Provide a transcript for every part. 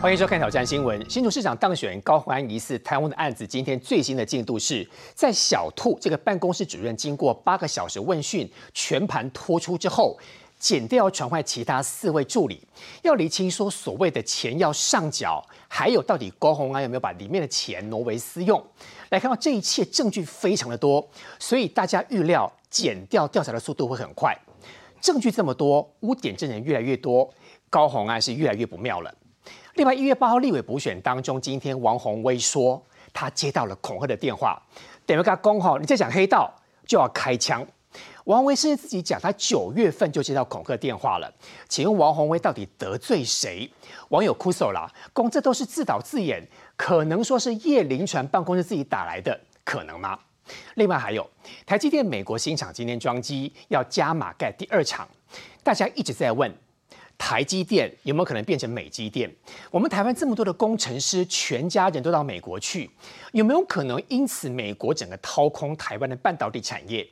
欢迎收看挑战新闻。新竹市长当选高虹安疑似贪污的案子，今天最新的进度是在小兔这个办公室主任经过八个小时问讯，全盘托出之后，检调要传唤其他四位助理，要厘清说所谓的钱要上缴，还有到底高虹安有没有把里面的钱挪为私用。来看到这一切证据非常的多，所以大家预料检调调查的速度会很快。证据这么多，污点证人越来越多，高虹安是越来越不妙了。另外，一月八号立委补选当中，今天王宏威说他接到了恐吓的电话，等于他公号，你在讲黑道就要开枪。王威甚至自己讲，他九月份就接到恐吓电话了。请问王宏威到底得罪谁？网友哭诉啦，公这都是自导自演，可能说是叶凌传办公室自己打来的，可能吗？另外还有台积电美国新厂今天装机要加码盖第二厂，大家一直在问。台积电有没有可能变成美积电？我们台湾这么多的工程师，全家人都到美国去，有没有可能因此美国整个掏空台湾的半导体产业？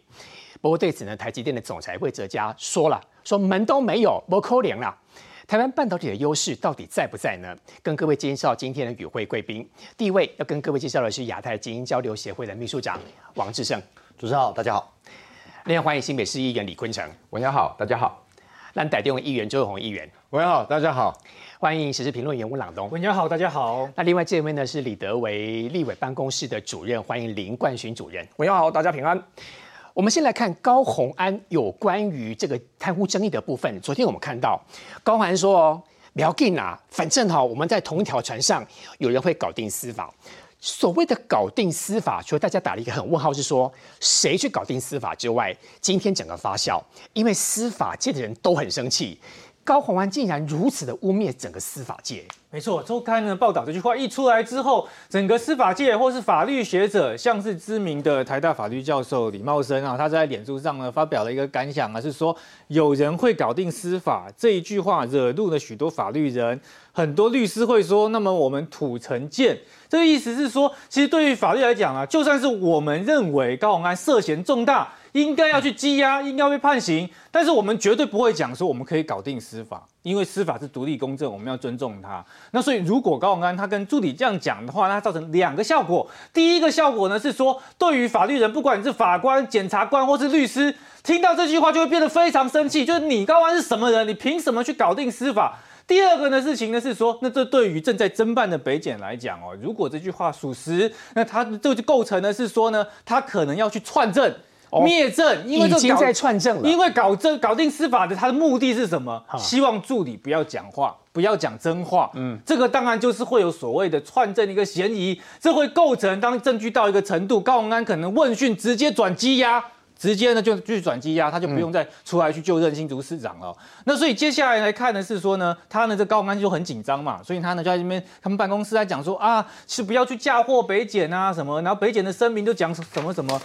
不过对此呢，台积电的总裁魏哲嘉说了，说门都没有，不扣零了。台湾半导体的优势到底在不在呢？跟各位介绍今天的与会贵宾，第一位要跟各位介绍的是亚太精英交流协会的秘书长王志胜，主持人好，大家好。另外欢迎新北市议员李坤城，晚上好，大家好。蓝带电议员周永议员，晚上好，大家好，欢迎时事评论员温朗东，晚上好，大家好。那另外这位呢是李德维立委办公室的主任，欢迎林冠勋主任，晚上好，大家平安。我们先来看高鸿安有关于这个贪污争议的部分。昨天我们看到高鸿安说哦，不要紧啊，反正哈我们在同一条船上，有人会搞定司法。所谓的搞定司法，除了大家打了一个很问号，是说谁去搞定司法之外，今天整个发酵，因为司法界的人都很生气，高鸿安竟然如此的污蔑整个司法界。没错，周刊呢报道这句话一出来之后，整个司法界或是法律学者，像是知名的台大法律教授李茂生啊，他在脸书上呢发表了一个感想啊，是说有人会搞定司法这一句话惹怒了许多法律人，很多律师会说，那么我们土城见，这个意思是说，其实对于法律来讲啊，就算是我们认为高鸿安涉嫌重大。应该要去羁押，应该被判刑，但是我们绝对不会讲说我们可以搞定司法，因为司法是独立公正，我们要尊重它。那所以如果高永安他跟助理这样讲的话，那造成两个效果。第一个效果呢是说，对于法律人，不管你是法官、检察官或是律师，听到这句话就会变得非常生气，就是你高安是什么人？你凭什么去搞定司法？第二个呢事情呢是说，那这对于正在侦办的北检来讲哦，如果这句话属实，那他这就构成呢是说呢，他可能要去串证。灭证，因为已经在串证了。因为搞这搞定司法的，他的目的是什么？希望助理不要讲话，不要讲真话。嗯，这个当然就是会有所谓的串证的一个嫌疑，这会构成当证据到一个程度，高宏安可能问讯直接转羁押，直接呢就去转羁押，他就不用再出来去就任新竹市长了。那所以接下来来看的是说呢，他呢这高宏安就很紧张嘛，所以他呢就在这边他们办公室在讲说啊，是不要去嫁祸北检啊什么，然后北检的声明就讲什么什么。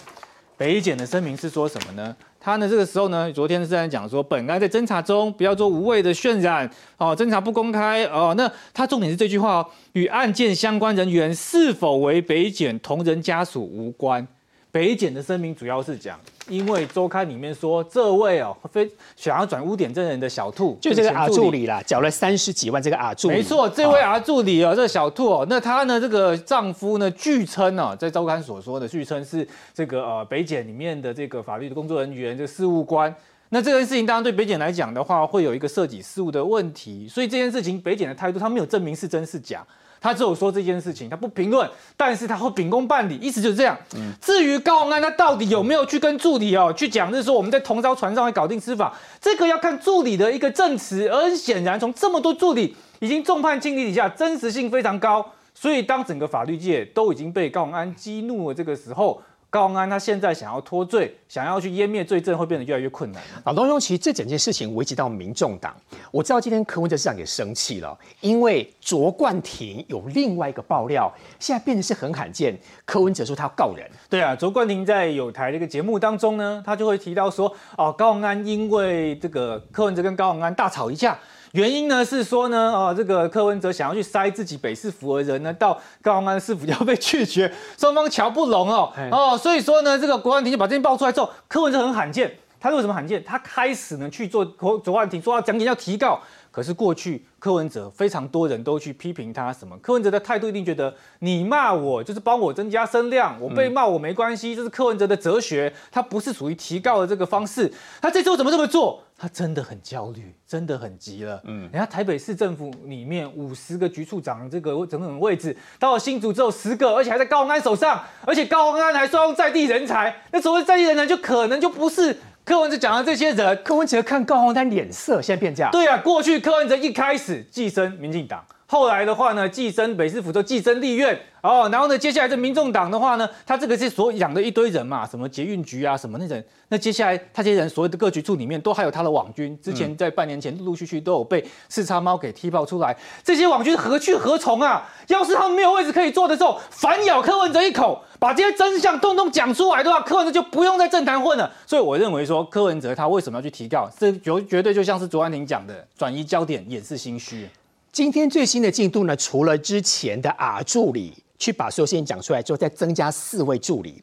北检的声明是说什么呢？他呢这个时候呢，昨天是在讲说，本案在侦查中，不要做无谓的渲染哦，侦查不公开哦。那他重点是这句话哦，与案件相关人员是否为北检同仁家属无关。北检的声明主要是讲。因为周刊里面说，这位哦，非想要转污点证人的小兔，就这个阿助理啦，缴了三十几万。这个阿助理，没错，这位阿助理哦，这个小兔哦，那她呢，这个丈夫呢，据称哦，在周刊所说的，据称是这个呃北检里面的这个法律的工作人员，这个事务官。那这件事情当然对北检来讲的话，会有一个涉及事务的问题，所以这件事情北检的态度，他没有证明是真是假。他只有说这件事情，他不评论，但是他会秉公办理，意思就是这样。至于高安，他到底有没有去跟助理哦去讲，就是说我们在同艘船上会搞定司法，这个要看助理的一个证词。而很显然，从这么多助理已经众叛亲离底下，真实性非常高。所以当整个法律界都已经被高安激怒了，这个时候。高安他现在想要脱罪，想要去湮灭罪证，会变得越来越困难。老东兄，其实这整件事情危及到民众党。我知道今天柯文哲市长也生气了，因为卓冠廷有另外一个爆料，现在变得是很罕见。柯文哲说他要告人，对啊，卓冠廷在有台这个节目当中呢，他就会提到说，哦，高宏安因为这个柯文哲跟高宏安大吵一架。原因呢是说呢，哦，这个柯文哲想要去塞自己北市府的人呢，到高雄安市府要被拒绝，双方瞧不拢哦，哦，所以说呢，这个国安庭就把这件爆出来之后，柯文哲很罕见，他为什么罕见？他开始呢去做国国安庭说要讲解要提告。可是过去柯文哲非常多人都去批评他什么？柯文哲的态度一定觉得你骂我就是帮我增加声量，我被骂我没关系，这是柯文哲的哲学，他不是属于提告的这个方式。他这次怎么这么做？他真的很焦虑，真的很急了。嗯，人家台北市政府里面五十个局处长这个整整位置，到了新竹只有十个，而且还在高安手上，而且高安还说用在地人才，那所谓在地人才就可能就不是。柯文哲讲的这些人，柯文哲看高鸿安脸色，现在变这样。对啊，过去柯文哲一开始寄生民进党，后来的话呢，寄生北市府就寄生立院。哦，然后呢，接下来这民众党的话呢，他这个是所养的一堆人嘛，什么捷运局啊，什么那人，那接下来他这些人所有的各局处里面都还有他的网军，之前在半年前陆陆续续都有被四叉猫给踢爆出来，这些网军何去何从啊？要是他们没有位置可以坐的时候，反咬柯文哲一口，把这些真相通通讲出来的话，柯文哲就不用在政坛混了。所以我认为说，柯文哲他为什么要去提告，这绝绝对就像是卓安婷讲的，转移焦点，掩饰心虚。今天最新的进度呢，除了之前的啊助理。去把所有事情讲出来之后，再增加四位助理。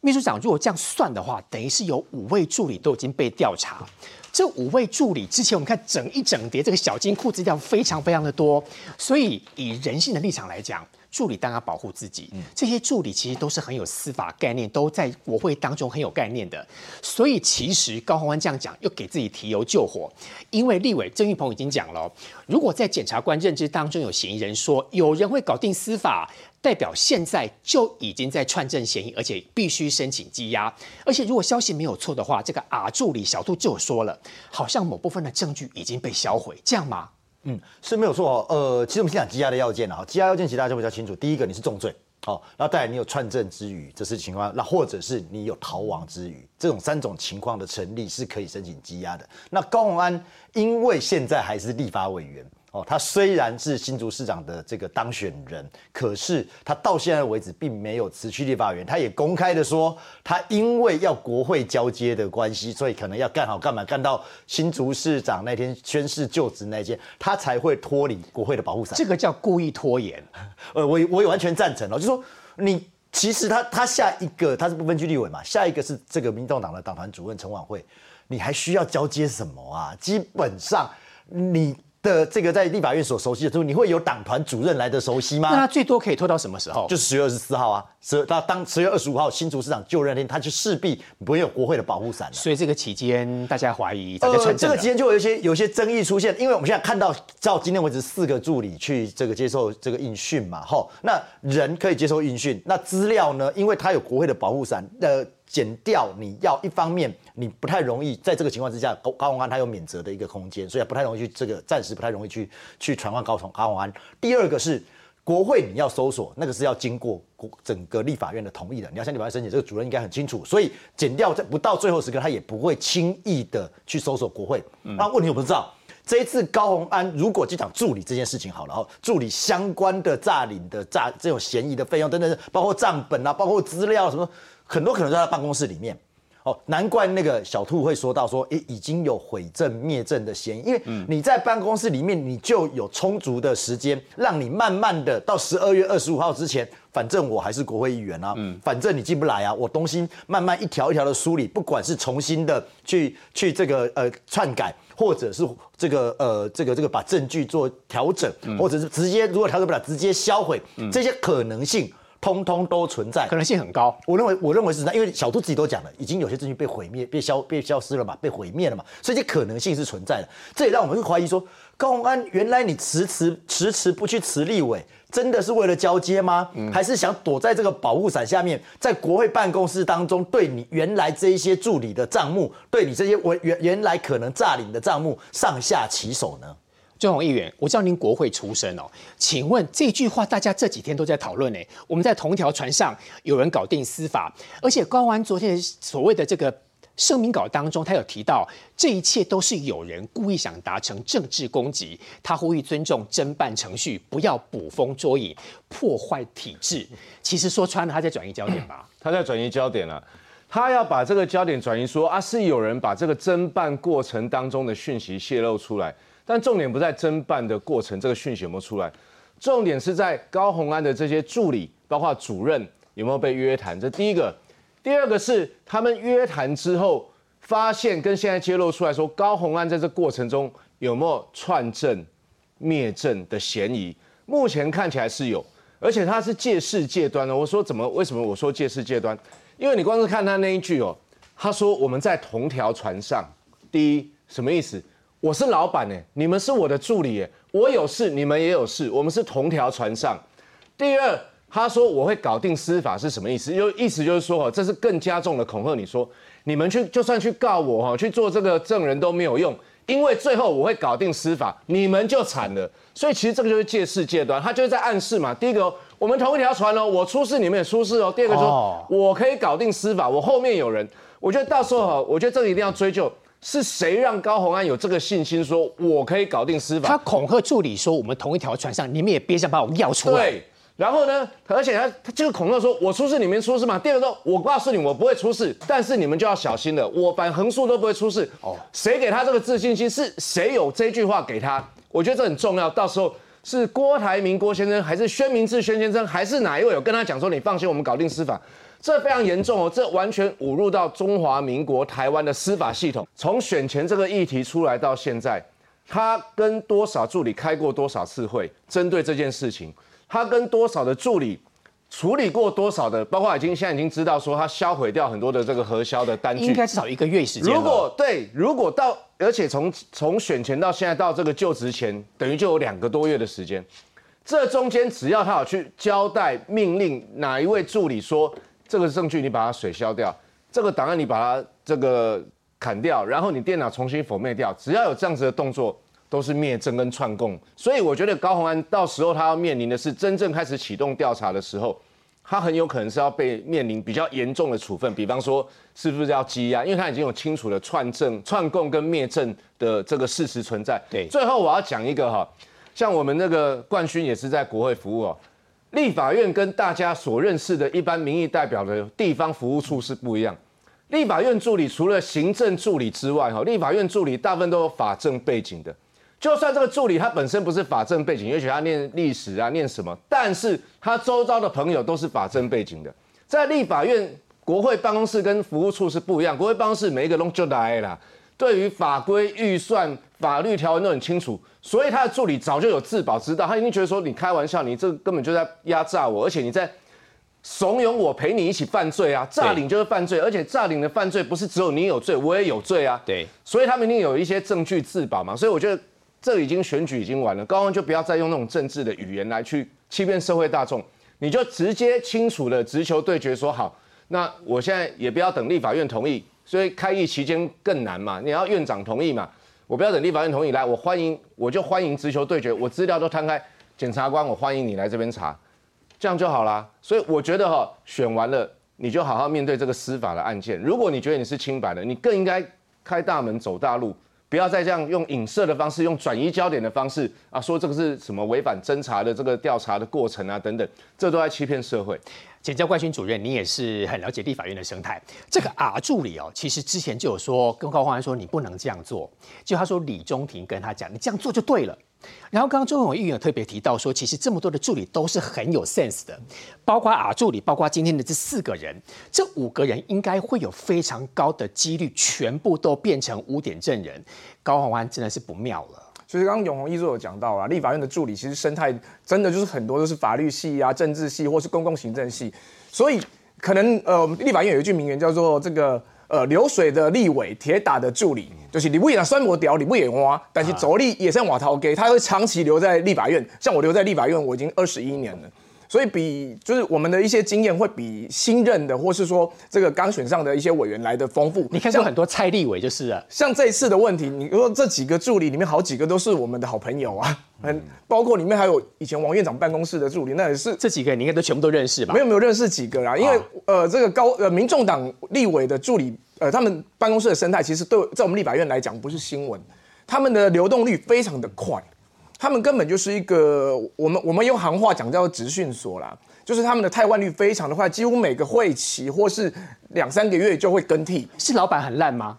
秘书长，如果这样算的话，等于是有五位助理都已经被调查。这五位助理之前我们看整一整叠这个小金库资料非常非常的多，所以以人性的立场来讲。助理当然保护自己，这些助理其实都是很有司法概念，都在国会当中很有概念的。所以其实高鸿安这样讲，又给自己提油救火。因为立委郑玉鹏已经讲了，如果在检察官认知当中有嫌疑人说有人会搞定司法，代表现在就已经在串证嫌疑，而且必须申请羁押。而且如果消息没有错的话，这个啊助理小杜就说了，好像某部分的证据已经被销毁，这样吗？嗯，是没有错哦。呃，其实我们先讲羁押的要件啊，羁押要件其实大家比较清楚。第一个，你是重罪，好，然后再来你有串证之余，这是情况，那或者是你有逃亡之余，这种三种情况的成立是可以申请羁押的。那高鸿安因为现在还是立法委员。哦，他虽然是新竹市长的这个当选人，可是他到现在为止并没有辞去立法员。他也公开的说，他因为要国会交接的关系，所以可能要干好干嘛，干到新竹市长那天宣誓就职那天，他才会脱离国会的保护伞。这个叫故意拖延。呃，我我也完全赞成哦，就说你其实他他下一个他是不分区立委嘛，下一个是这个民众党的党团主任陈婉慧，你还需要交接什么啊？基本上你。的这个在立法院所熟悉的，就你会有党团主任来的熟悉吗？那他最多可以拖到什么时候？就是十月二十四号啊，十他当十月二十五号新竹市长就任那天，他就势必没有国会的保护伞了。所以这个期间，大家怀疑呃，这个期间就有一些有些争议出现，因为我们现在看到到今天为止四个助理去这个接受这个应讯嘛，吼，那人可以接受应讯，那资料呢？因为他有国会的保护伞，呃。减掉你要一方面你不太容易在这个情况之下高高宏安他有免责的一个空间，所以不太容易去这个暂时不太容易去去传唤高崇高宏安。第二个是国会你要搜索那个是要经过国整个立法院的同意的，你要向立法院申请，这个主任应该很清楚。所以减掉在不到最后时刻，他也不会轻易的去搜索国会。那问题我不知道，这一次高宏安如果就讲助理这件事情好了，哦，助理相关的诈领的诈这种嫌疑的费用等等，包括账本啊，包括资料什么。很多可能在他办公室里面，哦，难怪那个小兔会说到说，诶，已经有毁证灭证的嫌疑，因为你在办公室里面，你就有充足的时间，让你慢慢的到十二月二十五号之前，反正我还是国会议员啊，嗯，反正你进不来啊，我东西慢慢一条一条的梳理，不管是重新的去去这个呃篡改，或者是这个呃这个这个把证据做调整，或者是直接如果调整不了，直接销毁，这些可能性。通通都存在，可能性很高。我认为，我认为是在，因为小兔自己都讲了，已经有些证据被毁灭、被消、被消失了嘛，被毁灭了嘛，所以这可能性是存在的。这也让我们会怀疑说，高鸿安原来你迟迟迟迟不去辞立委，真的是为了交接吗？还是想躲在这个保护伞下面，在国会办公室当中，对你原来这一些助理的账目，对你这些原原原来可能诈领的账目上下其手呢？中宏议员，我知道您国会出身哦，请问这句话大家这几天都在讨论呢？我们在同一条船上，有人搞定司法，而且高安昨天所谓的这个声明稿当中，他有提到这一切都是有人故意想达成政治攻击。他呼吁尊重侦办程序，不要捕风捉影，破坏体制。其实说穿了，他在转移焦点吧。他在转移焦点了，他要把这个焦点转移说啊，是有人把这个侦办过程当中的讯息泄露出来。但重点不在侦办的过程，这个讯息有没有出来？重点是在高红安的这些助理，包括主任有没有被约谈？这第一个。第二个是他们约谈之后，发现跟现在揭露出来说，高红安在这过程中有没有串证、灭证的嫌疑？目前看起来是有，而且他是借势借端的。我说怎么？为什么我说借势借端？因为你光是看他那一句哦，他说我们在同条船上。第一，什么意思？我是老板呢，你们是我的助理耶，我有事，你们也有事，我们是同条船上。第二。他说我会搞定司法是什么意思？就意思就是说，哈，这是更加重的恐吓。你说你们去就算去告我，哈，去做这个证人都没有用，因为最后我会搞定司法，你们就惨了。所以其实这个就是借势借端，他就是在暗示嘛。第一个，我们同一条船哦，我出事你们也出事哦。第二个说，我可以搞定司法，我后面有人。我觉得到时候哈，我觉得这个一定要追究，是谁让高鸿安有这个信心，说我可以搞定司法？他恐吓助理说，我们同一条船上，你们也别想把我要出来。对。然后呢？而且他他这个恐吓说，我出事你们出事嘛？第二个说，我告诉你，我不会出事，但是你们就要小心了。我反横竖都不会出事。哦，谁给他这个自信心？是谁有这句话给他？我觉得这很重要。到时候是郭台铭郭先生，还是宣明志宣先生，还是哪一位有跟他讲说，你放心，我们搞定司法？这非常严重哦，这完全侮辱到中华民国台湾的司法系统。从选前这个议题出来到现在，他跟多少助理开过多少次会，针对这件事情。他跟多少的助理处理过多少的，包括已经现在已经知道说他销毁掉很多的这个核销的单据，应该至少一个月时间。如果对，如果到而且从从选前到现在到这个就职前，等于就有两个多月的时间。这中间只要他有去交代命令哪一位助理说这个证据你把它水消掉，这个档案你把它这个砍掉，然后你电脑重新否灭掉，只要有这样子的动作。都是灭证跟串供，所以我觉得高鸿安到时候他要面临的是真正开始启动调查的时候，他很有可能是要被面临比较严重的处分，比方说是不是要羁押，因为他已经有清楚的串证、串供跟灭证的这个事实存在。对，最后我要讲一个哈，像我们那个冠勋也是在国会服务哦，立法院跟大家所认识的一般民意代表的地方服务处是不一样，立法院助理除了行政助理之外，哈，立法院助理大部分都有法政背景的。就算这个助理他本身不是法政背景，也许他念历史啊，念什么，但是他周遭的朋友都是法政背景的。在立法院国会办公室跟服务处是不一样，国会办公室每一个都就来了，对于法规、预算、法律条文都很清楚，所以他的助理早就有自保之道，他一定觉得说你开玩笑，你这根本就在压榨我，而且你在怂恿我陪你一起犯罪啊，诈领就是犯罪，而且诈领的犯罪不是只有你有罪，我也有罪啊。对，所以他们一定有一些证据自保嘛，所以我觉得。这已经选举已经完了，高安就不要再用那种政治的语言来去欺骗社会大众，你就直接清楚的直球对决说好，那我现在也不要等立法院同意，所以开议期间更难嘛，你要院长同意嘛，我不要等立法院同意来，我欢迎我就欢迎直球对决，我资料都摊开，检察官我欢迎你来这边查，这样就好啦。所以我觉得哈，选完了你就好好面对这个司法的案件，如果你觉得你是清白的，你更应该开大门走大路。不要再这样用影射的方式，用转移焦点的方式啊，说这个是什么违反侦查的这个调查的过程啊，等等，这都在欺骗社会。检教冠勋主任，你也是很了解立法院的生态。这个 R 助理哦，其实之前就有说跟高鸿安说你不能这样做，就他说李中庭跟他讲，你这样做就对了。然后刚刚周永议员特别提到说，其实这么多的助理都是很有 sense 的，包括啊助理，包括今天的这四个人，这五个人应该会有非常高的几率全部都变成污点证人。高鸿安真的是不妙了。其实刚刚永红一直有讲到啊，立法院的助理其实生态真的就是很多都是法律系啊、政治系或是公共行政系，所以可能呃立法院有一句名言叫做这个。呃，流水的立委，铁打的助理，就是你不也酸我屌，你不也挖，但是走力也算瓦陶给，他会长期留在立法院。像我留在立法院，我已经二十一年了，所以比就是我们的一些经验会比新任的，或是说这个刚选上的一些委员来的丰富。你看，过很多蔡立委就是啊，像这一次的问题，你说这几个助理里面好几个都是我们的好朋友啊。很包括里面还有以前王院长办公室的助理，那也是这几个你应该都全部都认识吧？没有没有认识几个啦，因为呃这个高呃民众党立委的助理呃，他们办公室的生态其实对在我们立法院来讲不是新闻，他们的流动率非常的快，他们根本就是一个我们我们用行话讲叫做直训所啦，就是他们的汰换率非常的快，几乎每个会期或是两三个月就会更替。是老板很烂吗？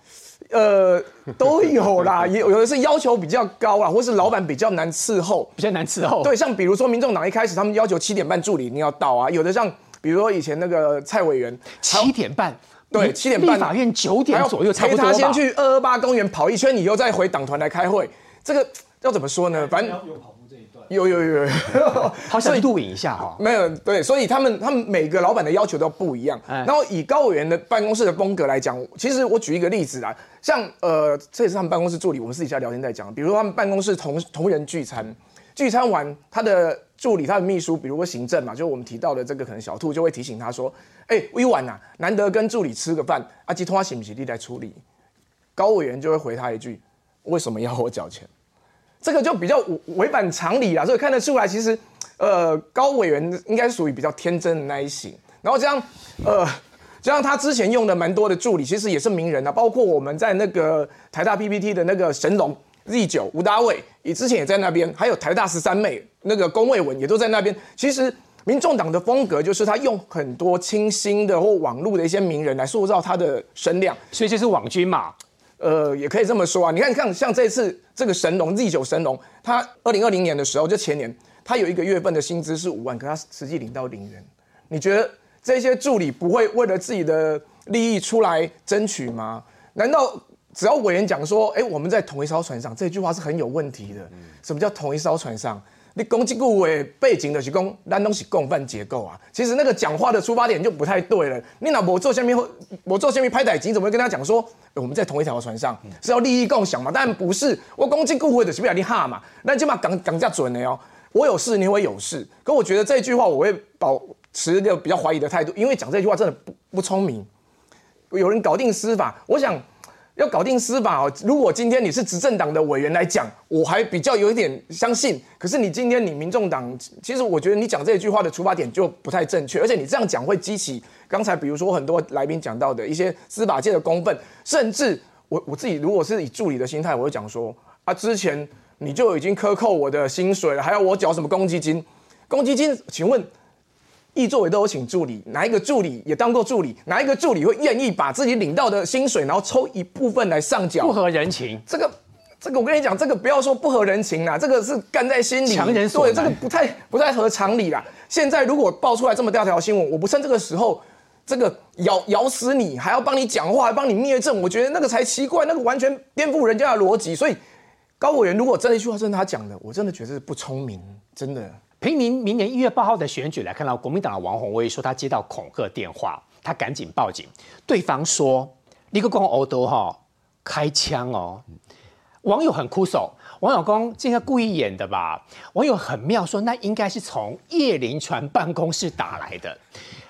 呃，都有啦，也有有的是要求比较高啦，或是老板比较难伺候。比较难伺候。对，像比如说民众党一开始他们要求七点半助理一定要到啊，有的像比如说以前那个蔡委员，七点半。对七点半立法院九点左右差不陪他多吧。先去二二八公园跑一圈，以后再回党团来开会。这个要怎么说呢？反正有跑步这一段，有有有有，好想去录影一下哈。没有对，所以他们他们每个老板的要求都不一样。哎然后以高委员的办公室的风格来讲，其实我举一个例子啊，像呃，这也是他们办公室助理，我们私底下聊天在讲，比如说他们办公室同同仁聚餐，聚餐完他的助理、他的秘书，比如说行政嘛，就我们提到的这个可能小兔就会提醒他说，哎、委婉呐，难得跟助理吃个饭，阿吉通他行不行？你来处理。高委员就会回他一句，为什么要我缴钱？这个就比较违反常理啦，所以看得出来，其实，呃，高委员应该属于比较天真的那一型。然后这样，呃，这样他之前用的蛮多的助理，其实也是名人啊，包括我们在那个台大 PPT 的那个神龙 Z 九吴大伟，也之前也在那边，还有台大十三妹那个龚卫文也都在那边。其实民众党的风格就是他用很多清新的或网络的一些名人来塑造他的声量。所以这是网军嘛。呃，也可以这么说啊。你看，你看，像这次这个神龙 Z 九神龙，他二零二零年的时候，就前年，他有一个月份的薪资是五万，可他实际领到零元。你觉得这些助理不会为了自己的利益出来争取吗？难道只要委员讲说，哎，我们在同一艘船上，这句话是很有问题的？什么叫同一艘船上？你攻击顾委背景的是讲，咱东西共犯结构啊。其实那个讲话的出发点就不太对了。你那我做下面我做下面拍歹机，怎么会跟他讲说，欸我们在同一条船上是要利益共享嘛？但不是，我攻击顾委的是不要你哈嘛，那起码讲讲价准的哦。我有事，你会有事。可我觉得这句话我会保持一个比较怀疑的态度，因为讲这句话真的不不聪明。有人搞定司法，我想要搞定司法哦。如果今天你是执政党的委员来讲，我还比较有一点相信。可是你今天你民众党，其实我觉得你讲这句话的出发点就不太正确，而且你这样讲会激起刚才比如说很多来宾讲到的一些司法界的公愤，甚至我我自己如果是以助理的心态，我会讲说啊，之前你就已经克扣我的薪水了，还要我缴什么公积金？公积金，请问易作为都有请助理，哪一个助理也当过助理？哪一个助理会愿意把自己领到的薪水，然后抽一部分来上缴？不合人情。这个，这个我跟你讲，这个不要说不合人情啦，这个是干在心里，强人所对，难这个不太不太合常理啦。现在如果爆出来这么大条新闻，我不趁这个时候。这个咬咬死你，还要帮你讲话，还帮你灭证，我觉得那个才奇怪，那个完全颠覆人家的逻辑。所以高委员如果真的一句话是他讲的，我真的觉得是不聪明，真的。凭您明年一月八号的选举来看到，国民党的王宏威说他接到恐吓电话，他赶紧报警，对方说你个公欧都哈开枪哦。网友很哭手，王友公这个故意演的吧？网友很妙说，那应该是从叶林传办公室打来的。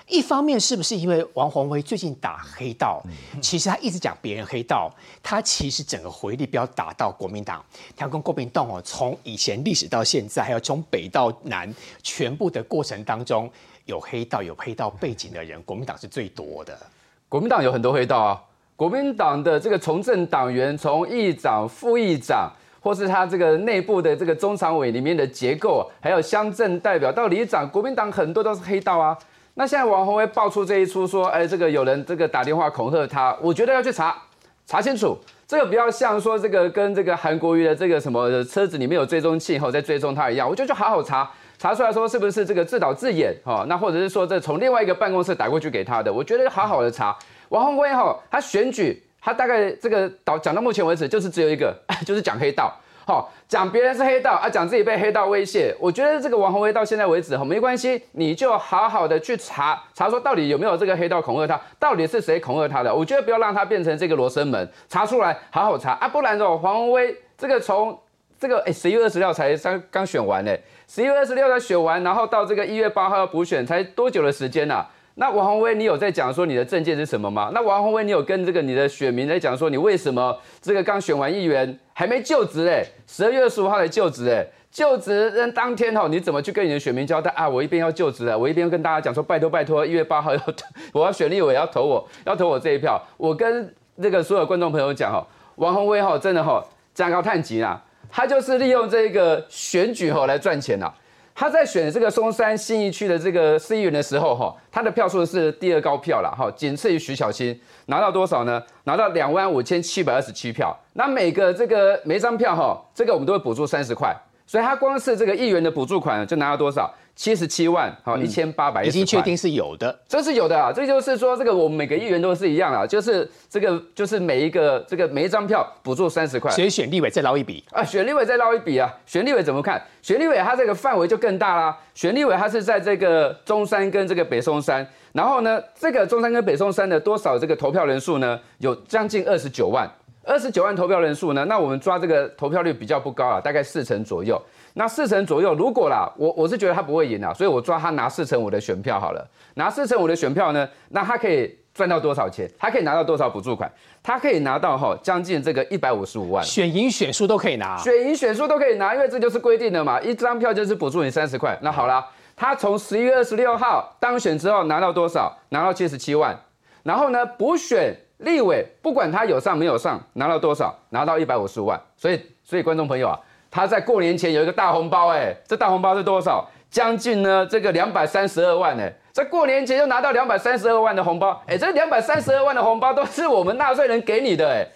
一方面是不是因为王宏威最近打黑道，其实他一直讲别人黑道，他其实整个回力标打到国民党，他跟国民党哦，从以前历史到现在，还有从北到南，全部的过程当中，有黑道有黑道背景的人，国民党是最多的。国民党有很多黑道啊，国民党的这个从政党员，从议长、副议长，或是他这个内部的这个中常委里面的结构，还有乡镇代表到里长，国民党很多都是黑道啊。那现在王宏威爆出这一出，说，哎，这个有人这个打电话恐吓他，我觉得要去查，查清楚。这个比较像说这个跟这个韩国瑜的这个什么车子里面有追踪器后在追踪他一样，我觉得好好查，查出来说是不是这个自导自演哈、那或者是说这从另外一个办公室打过去给他的，我觉得好好的查。王宏威哈，他选举他大概这个导讲到目前为止就是只有一个，就是讲黑道。好，讲别人是黑道啊，讲自己被黑道威胁。我觉得这个王宏威到现在为止哈没关系，你就好好的去查查，说到底有没有这个黑道恐吓他，到底是谁恐吓他的？我觉得不要让他变成这个罗生门，查出来好好查啊，不然哦，黄宏威这个从这个哎十一月二十六才刚刚选完呢，十一月二十六才选完，然后到这个一月八号要补选，才多久的时间呐、那王宏威，你有在讲说你的证件是什么吗？那王宏威，你有跟这个你的选民在讲说你为什么这个刚选完议员还没就职哎，十二月二十五号才就职哎，就职那当天哈，你怎么去跟你的选民交代啊？我一边要就职了，我一边跟大家讲说拜托拜托，一月八号要 我要选立委要投我，要投我这一票，我跟这个所有观众朋友讲哈，王宏威哈真的哈加高探级啦，他就是利用这个选举哈来赚钱啦。他在选这个松山新一区的这个市议员的时候哈，他的票数是第二高票了哈，仅次于徐小新，拿到多少呢？拿到两万五千七百二十七票。那每个这个每张票哈，这个我们都会补助三十块，所以他光是这个议员的补助款就拿到多少？七十七万，好，一千八百已经确定是有的，这是有的啊。这就是说，这个我们每个议员都是一样啊，就是这个就是每一个这个每一张票补助三十块，所以选立委再捞一笔啊，选立委再捞一笔啊。选立委怎么看？选立委他这个范围就更大啦。选立委他是在这个中山跟这个北松山，然后呢，这个中山跟北松山的多少这个投票人数呢？有将近二十九万，二十九万投票人数呢？那我们抓这个投票率比较不高啊，大概四成左右。那四成左右，如果啦，我我是觉得他不会赢啊，所以我抓他拿四成五的选票好了。拿四成五的选票呢，那他可以赚到多少钱？他可以拿到多少补助款？他可以拿到哈将近这个一百五十五万，选赢选输都可以拿，选赢选输都可以拿，因为这就是规定的嘛，一张票就是补助你三十块。那好了，他从十一月二十六号当选之后拿到多少？拿到七十七万。然后呢，补选立委，不管他有上没有上，拿到多少？拿到一百五十五万。所以，所以观众朋友啊。他在过年前有一个大红包，哎，这大红包是多少？将近呢这个两百三十二万，哎，在过年前就拿到两百三十二万的红包，哎，这两百三十二万的红包都是我们纳税人给你的，哎，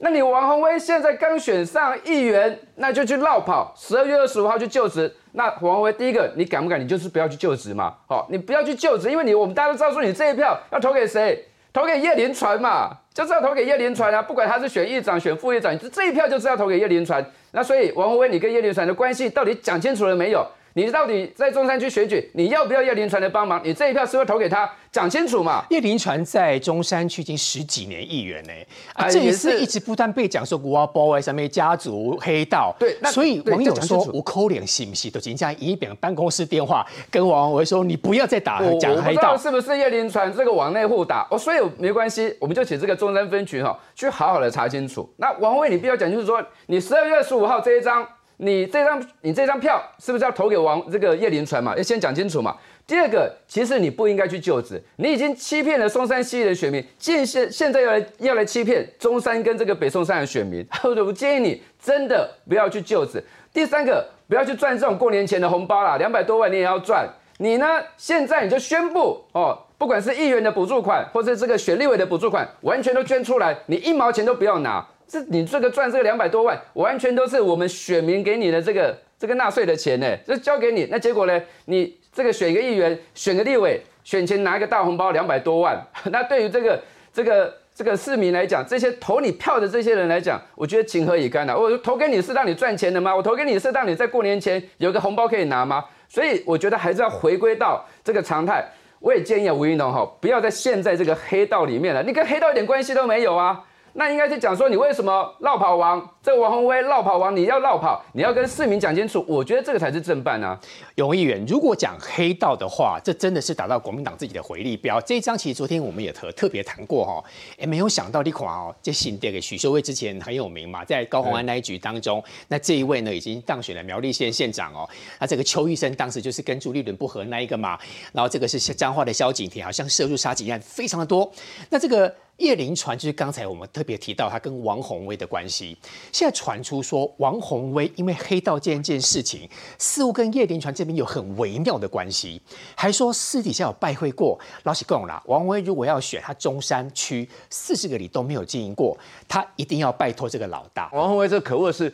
那你王宏威现在刚选上议员，那就去绕跑，十二月二十五号去就职。那王宏威第一个，你敢不敢？你就是不要去就职嘛，好，你不要去就职，因为你我们大家都知道说你这一票要投给谁？投给叶林传嘛，就是要投给叶林传啊！不管他是选议长、选副议长，这一票就是要投给叶林传。那所以王宏威，你跟叶林传的关系到底讲清楚了没有？你到底在中山区选举，你要不要叶林传的帮忙？你这一票是不是投给他？讲清楚嘛！叶林传在中山区已经十几年议员呢，啊，这一次一直不断被讲说国包哎，上面家族黑道。对，所以网友说我扣脸信不信都人家一边办公室电话跟王宏威说，你不要再打讲黑道。是不是叶林传这个往内互打？哦，所以没关系，我们就请这个中山分局哈，去好好的查清楚。那王宏威，你必须要讲清楚说，你十二月十五号这一张。你这张你这张票是不是要投给王这个叶林传嘛？要先讲清楚嘛。第二个，其实你不应该去就职，你已经欺骗了松山西的选民，现现现在要来要来欺骗中山跟这个北松山的选民，我建议你真的不要去就职。第三个，不要去赚这种过年前的红包啦，两百多万你也要赚。你呢，现在你就宣布哦，不管是议员的补助款，或者这个选立委的补助款，完全都捐出来，你一毛钱都不要拿。这你这个赚这个两百多万，完全都是我们选民给你的这个这个纳税的钱呢，这交给你，那结果呢？你这个选一个议员，选个立委，选前拿一个大红包两百多万，那对于这个这个这个市民来讲，这些投你票的这些人来讲，我觉得情何以堪呢？我投给你是让你赚钱的吗？我投给你是让你在过年前有个红包可以拿吗？所以我觉得还是要回归到这个常态。我也建议啊，吴云龙哈，不要在现在这个黑道里面了，你跟黑道一点关系都没有啊。那应该是讲说，你为什么绕跑王？这个王宏威绕跑王，你要绕跑，你要跟市民讲清楚。我觉得这个才是正办啊。永议员，如果讲黑道的话，这真的是打到国民党自己的回力标。这一张其实昨天我们也特特别谈过哈，也没有想到你款哦，这新店给许秀威之前很有名嘛，在高鸿安那一局当中，那这一位呢已经当选了苗栗县县长哦。那这个邱医生当时就是跟朱立伦不和那一个嘛，然后这个是彰化的萧景田，好像涉入杀警案非常的多。那这个。叶林传就是刚才我们特别提到他跟王宏威的关系，现在传出说王宏威因为黑道这件事情，似乎跟叶林传这边有很微妙的关系，还说私底下有拜会过。老实讲啦，王威如果要选他中山区四十个里都没有经营过，他一定要拜托这个老大。王宏威这可恶的是，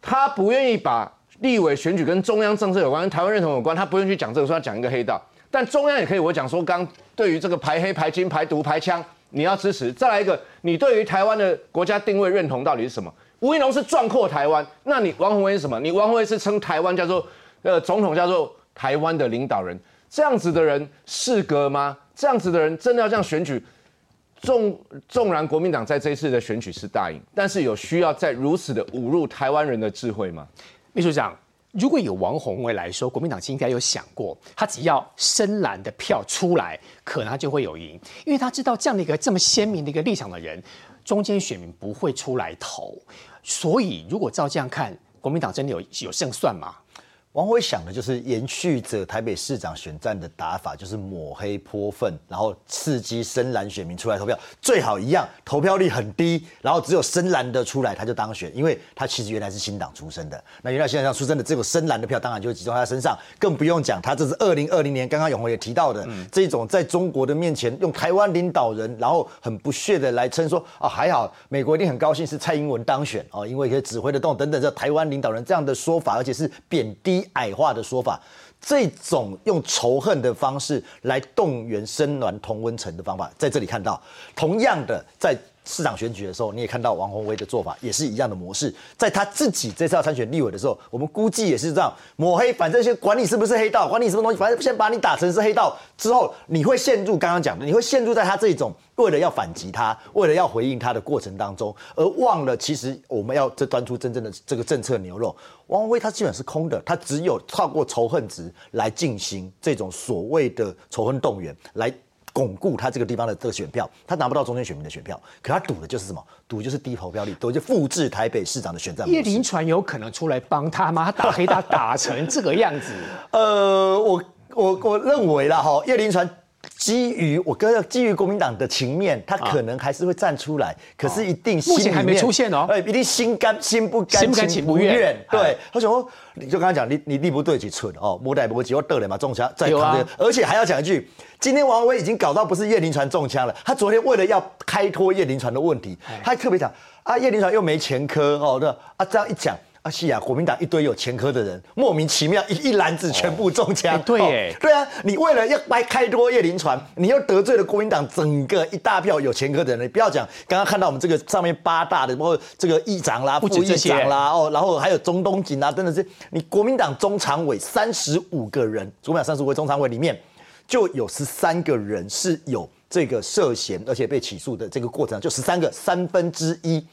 他不愿意把立委选举跟中央政策有关、跟台湾认同有关，他不愿意去讲这个，说要讲一个黑道。但中央也可以，我讲说刚对于这个排黑、排金、排毒、排枪。你要支持，再来一个，你对于台湾的国家定位认同到底是什么？吴依龙是壮阔台湾，那你王宏威是什么？你王宏威是称台湾叫做呃总统叫做台湾的领导人，这样子的人适格吗？这样子的人真的要这样选举？纵纵然国民党在这一次的选举是大赢，但是有需要在如此的侮辱台湾人的智慧吗？秘书长。如果有王宏威来说，国民党应该有想过，他只要深蓝的票出来，可能他就会有赢，因为他知道这样的一个这么鲜明的一个立场的人，中间选民不会出来投。所以，如果照这样看，国民党真的有有胜算吗？王辉想的就是延续着台北市长选战的打法，就是抹黑泼粪，然后刺激深蓝选民出来投票，最好一样投票率很低，然后只有深蓝的出来他就当选，因为他其实原来是新党出身的，那原来新党出身的只有深蓝的票，当然就会集中在他身上，更不用讲他这是二零二零年刚刚永红也提到的、这种在中国的面前用台湾领导人，然后很不屑的来称说啊还好美国一定很高兴是蔡英文当选哦，因为可以指挥得动等等这台湾领导人这样的说法，而且是贬低矮化的说法。这种用仇恨的方式来动员生暖同温层的方法，在这里看到。同样的，在市长选举的时候，你也看到王宏威的做法也是一样的模式。在他自己这次要参选立委的时候，我们估计也是这样抹黑，反正先管你是不是黑道，管你什么东西，反正先把你打成是黑道之后，你会陷入刚刚讲的，你会陷入在他这种为了要反击他，为了要回应他的过程当中，而忘了其实我们要这端出真正的这个政策牛肉。王宏威他基本是空的，他只有透过仇恨值来进行这种所谓的仇恨动员，来巩固他这个地方的这个选票。他拿不到中间选民的选票，可他赌的就是什么？赌就是低投票率，赌就复制台北市长的选战。叶林传有可能出来帮他吗？他打黑他打成这个样子，呃，我我我认为啦哈，叶林传基于我跟基于国民党的情面，他可能还是会站出来，可是一定心目前还没出现哦。哎，一定心甘心不甘心不甘情不愿哎。对，他想说，你就刚刚讲，你你力不对几寸哦，摸带摸几，我得了嘛，中枪再有啊。扛这个，而且还要讲一句，今天王威已经搞到不是叶林传中枪了，他昨天为了要开脱叶林传的问题，哎。他还特别讲啊，叶林传又没前科哦，那啊这样一讲。啊，是啊，国民党一堆有前科的人，莫名其妙一一篮子全部中枪、哎对哦对啊，你为了要来开多叶林船，你又得罪了国民党整个一大票有前科的人。你不要讲，刚刚看到我们这个上面八大的，包括这个议长啦、副议长啦，哦，然后还有中东锦啊，真的是你国民党中常委三十五个人，国民党三十五位中常委里面，就有十三个人是有这个涉嫌，而且被起诉的这个过程，就十三个，三分之一。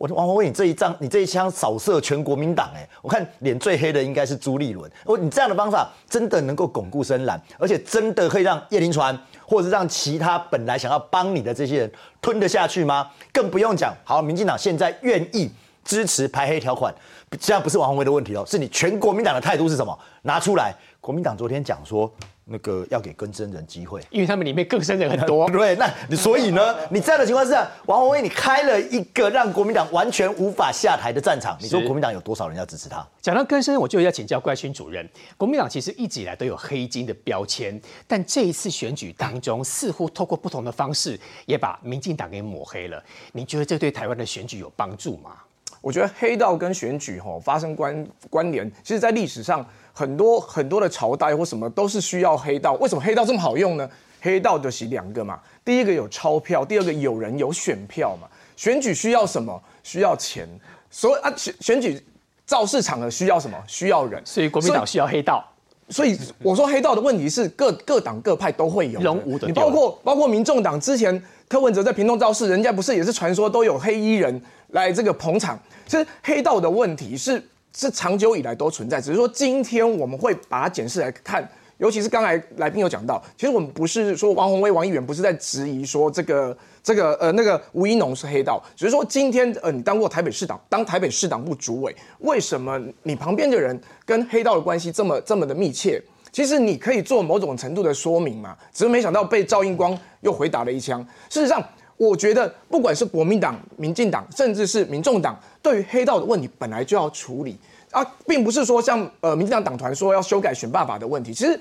我王宏威，你这一仗，你这一枪扫射全国民党，哎，我看脸最黑的应该是朱立伦。我你这样的方法真的能够巩固深蓝，而且真的可以让叶林传，或者是让其他本来想要帮你的这些人吞得下去吗？更不用讲，好，民进党现在愿意支持排黑条款，现在不是王宏威的问题哦，是你全国民党的态度是什么？拿出来。国民党昨天讲说，那个要给更生人机会。因为他们里面更生人很多。对，那你所以呢，你这样的情况之下，王宏威你开了一个让国民党完全无法下台的战场，你说是国民党有多少人要支持他？讲到更生，我就要请教怪勋主任。国民党其实一直以来都有黑金的标签，但这一次选举当中，似乎透过不同的方式，也把民进党给抹黑了。你觉得这对台湾的选举有帮助吗？我觉得黑道跟选举吼发生关关联，其实在历史上很多很多的朝代或什么都是需要黑道。为什么黑道这么好用呢？黑道就是两个嘛，第一个有钞票，第二个有人有选票嘛。选举需要什么？需要钱。所以啊，选选举造势场合需要什么？需要人。所以国民党需要黑道。所以我说黑道的问题是各各党各派都会有你包括包括民众党之前柯文哲在屏东造势，人家不是也是传说都有黑衣人来这个捧场。其实黑道的问题是是长久以来都存在，只是说今天我们会把它检视来看。尤其是刚才来宾有讲到，其实我们不是说王宏威、王议员不是在质疑说这个这个呃那个吴一农是黑道，只是说今天呃你当过台北市长，当台北市党部主委，为什么你旁边的人跟黑道的关系这么这么的密切？其实你可以做某种程度的说明嘛，只是没想到被赵英光又回答了一枪。事实上，我觉得不管是国民党、民进党，甚至是民众党，对于黑道的问题本来就要处理啊，并不是说像呃民进党党团说要修改选罢法的问题。其实，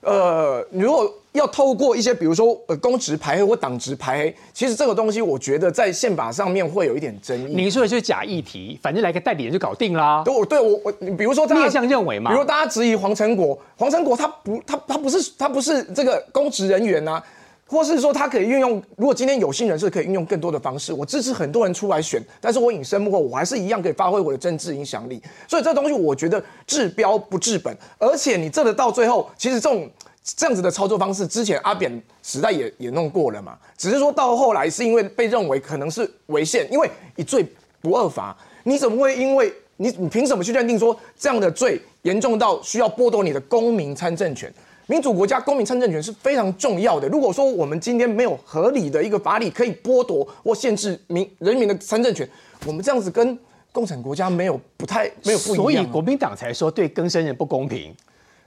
呃，你如果要透过一些比如说呃公职排黑或党职排黑，其实这个东西我觉得在宪法上面会有一点争议。您说的就是假议题，反正来个代理人就搞定啦。对我对我我，你比如说这样认为嘛比如说大家质疑黄成国，黄成国他不他他不是他不是这个公职人员呐、或是说他可以运用，如果今天有心人士可以运用更多的方式，我支持很多人出来选，但是我隐身幕后，我还是一样可以发挥我的政治影响力。所以这东西我觉得治标不治本，而且你这个到最后，其实这种。这样子的操作方式，之前阿扁时代也也弄过了嘛，只是说到后来是因为被认为可能是违宪，因为以罪不二罚，你怎么会因为你你凭什么去认定说这样的罪严重到需要剥夺你的公民参政权？民主国家公民参政权是非常重要的。如果说我们今天没有合理的一个法理可以剥夺或限制民人民的参政权，我们这样子跟共产国家没有不太没有不一样。所以国民党才说对更生人不公平。